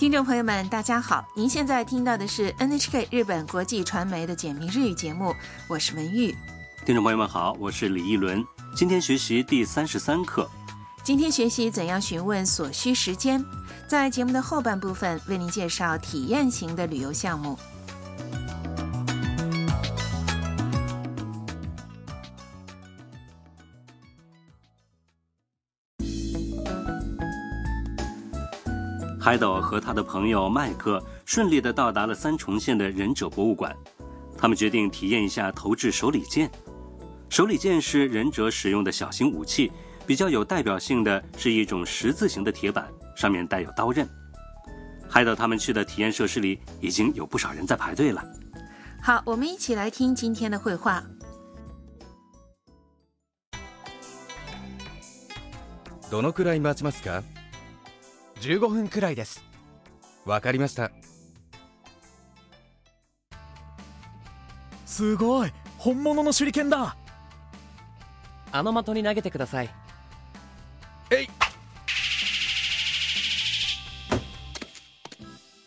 听众朋友们，大家好！您现在听到的是 NHK 日本国际传媒的简明日语节目，我是文玉。听众朋友们好，我是李一伦。今天学习第三十三课。今天学习怎样询问所需时间。在节目的后半部分，为您介绍体验型的旅游项目。海斗和他的朋友麦克顺利的到达了三重县的忍者博物馆，他们决定体验一下投掷手里剑。手里剑是忍者使用的小型武器，比较有代表性的是一种十字形的铁板，上面带有刀刃。海斗他们去的体验设施里已经有不少人在排队了。好，我们一起来听今天的绘画。どのくらい待ちますか 15分くらいですわかりましたすごい本物の手裏剣だあの的に投げてくださいえい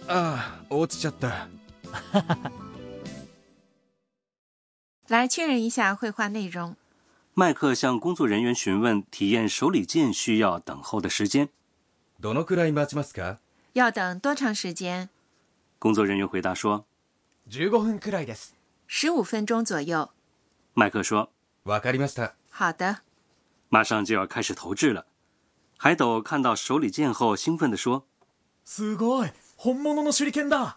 ああ落ちちゃった 来确认一下绘画内容麦克向工作人员询问体验手里剑需要等候的时间どのくらい待ちますか要等多长时间？工作人员回答说15分くらいです十五分钟左右。：“麦克说，わかりました好的。马上就要开始投掷了。”海斗看到手里剑后，兴奋地说すごい本物の手裏剣だ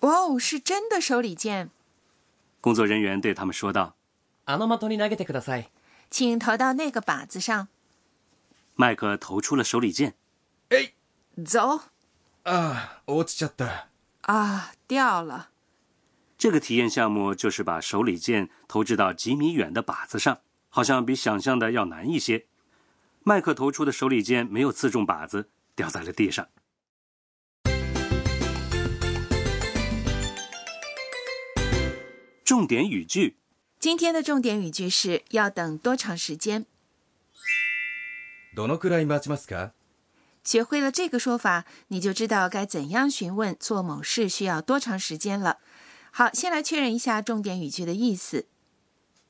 哇哦，是真的手里剑，：“工作人员对他们说道。あの的に投げてください请投到那个靶子上。”麦克投出了手里剑， えい走ああ落ちちゃった啊，掉了。这个体验项目就是把手里剑投掷到几米远的靶子上，好像比想象的要难一些。麦克投出的手里剑没有刺中靶子，掉在了地上。重点语句：今天的重点语句是要等多长时间？どのくらい待ちますか 学会了这个说法，你就知道该怎样询问做某事需要多长时间了。好，先来确认一下重点语句的意思。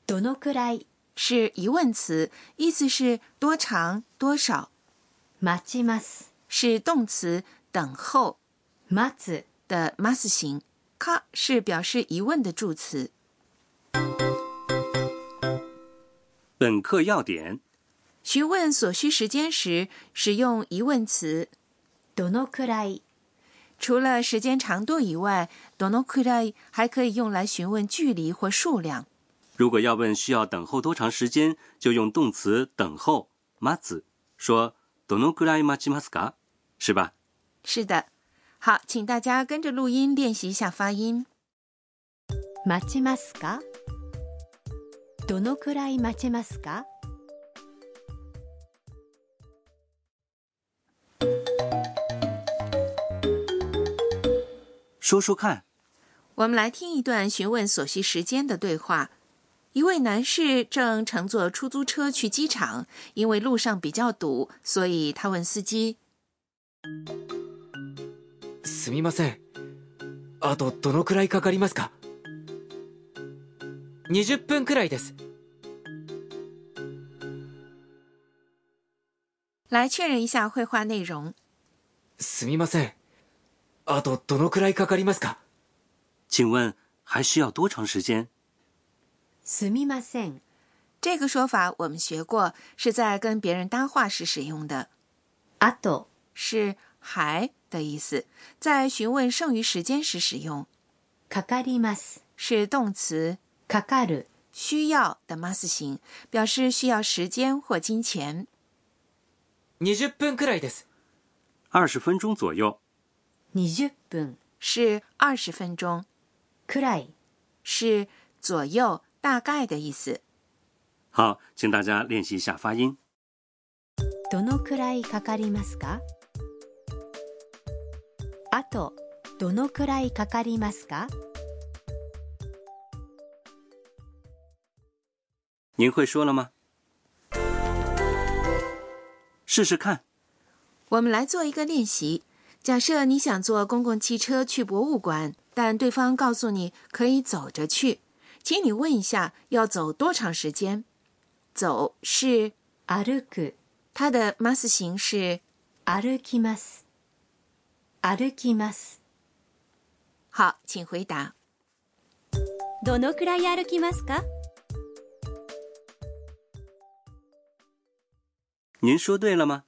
どのくらい是疑问词，意思是多长、多少；待ちます。是动词，等候待つ的 mas 形。か是表示疑问的助词。本课要点： 询问所需时间时，使用疑问词。どのくらい除了时间长度以外，どのくらい还可以用来询问距离或数量。如果要问需要等候多长时间，就用动词等候 mas 说どのくらい待ちますか？是吧？是的，好，请大家跟着录音练习一下发音。待ちますかどのくらい待ちますか 说说看。我们来听一段询问所需时间的对话。一位男士正乘坐出租车去机场，因为路上比较堵，所以他问司机すみませんあとどのくらいかかりますか20分くらいです来确认一下绘画内容。すみません あとどのくらいかかりますか请问还需要多长时间？すみません。这个说法我们学过，是在跟别人搭话时使用的，あと是还的意思，在询问剩余时间时使用，かかります。是动词かかる需要的 mas 形，表示需要时间或金钱。 20分くらいです二十分钟左右。 20分是二十分钟，くらい是左右、大概的意思。好，请大家练习一下发音。どのくらいかかりますかあとどのくらいかかりますか您会说了吗？试试看。我们来做一个练习， 假设你想坐公共汽车去博物馆，但对方告诉你可以走着去，请你问一下要走多长时间。走是歩く它的 mas 形式。歩きます歩きます好，请回答。どのくらい歩きますか您说对了吗？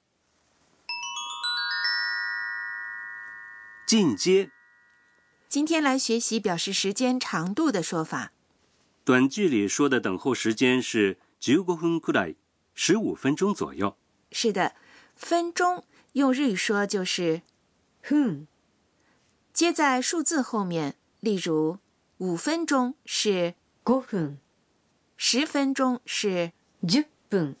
进阶，今天来学习表示时间长度的说法。短句里说的等候时间是15分くらい，十五分钟左右。是的，分钟用日语说就是分接在数字后面，例如五分钟是5分十分钟是10分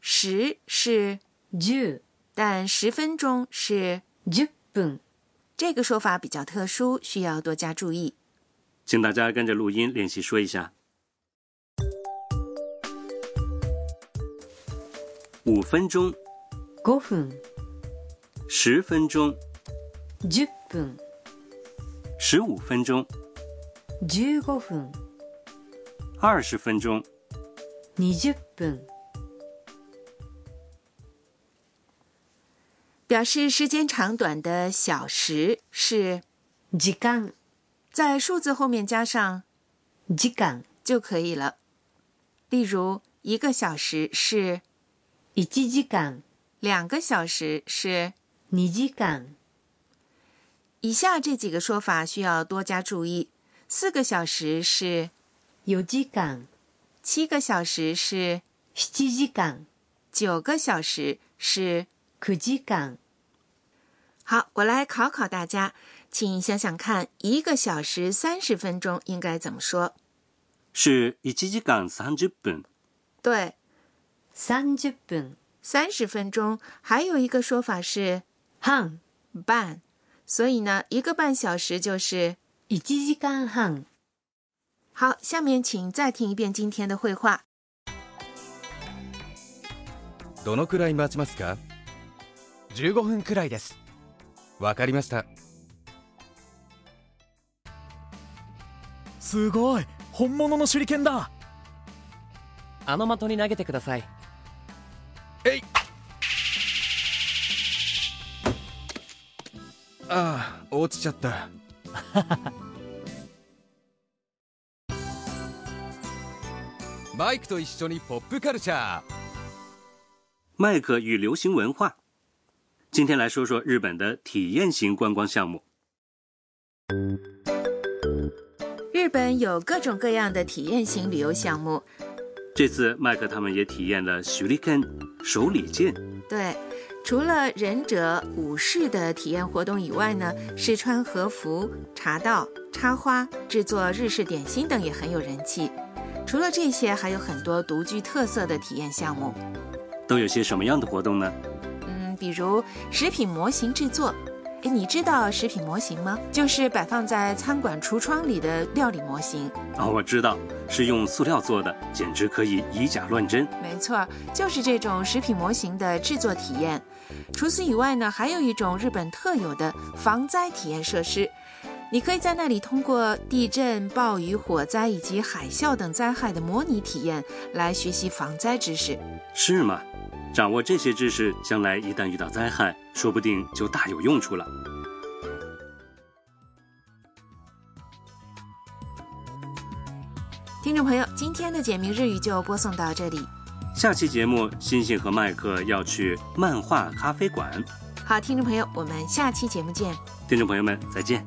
十是， 10但十分钟是10 嗯，这个说法比较特殊，需要多加注意。请大家跟着录音练习说一下：五分钟，五分；十分钟，十分；十五分钟，十五分；二十分钟，二十分。表示时间长短的“小时”是“時間”，在数字后面加上“時間”就可以了。例如，一个小时是“一時間”，两个小时是“二時間”。以下这几个说法需要多加注意：四个小时是“四時間”，七个小时是“七時間”，九个小时是。9時間好，我来考考大家，请想想看，一个小时三十分钟应该怎么说？是1時間30分。对， 30分三十分钟。还有一个说法是半半，所以呢，一个半小时就是。 1時間半好，下面请再听一遍今天的绘画。どのくらい待ちますか 15分くらいですわかりましたすごい本物の手裏剣だあの的に投げてくださいえいああ落ちちゃったバイクと一緒にポップカルチャー麦克与流行文化今天来说说日本的体验型观光项目。日本有各种各样的体验型旅游项目。这次麦克他们也体验了手里剑，手里剑。对，除了忍者、武士的体验活动以外呢，试穿和服、茶道、插花、制作日式点心等也很有人气。除了这些，还有很多独具特色的体验项目。都有些什么样的活动呢？比如食品模型制作，哎，你知道食品模型吗？就是摆放在餐馆橱窗里的料理模型。哦，我知道，是用塑料做的，简直可以以假乱真。没错，就是这种食品模型的制作体验。除此以外呢，还有一种日本特有的防灾体验设施，你可以在那里通过地震、暴雨、火灾以及海啸等灾害的模拟体验来学习防灾知识。是吗？掌握这些知识，将来一旦遇到灾害，说不定就大有用处了。听众朋友，今天的简明日语就播送到这里。下期节目，星星和麦克要去漫画咖啡馆。好，听众朋友，我们下期节目见。听众朋友们，再见。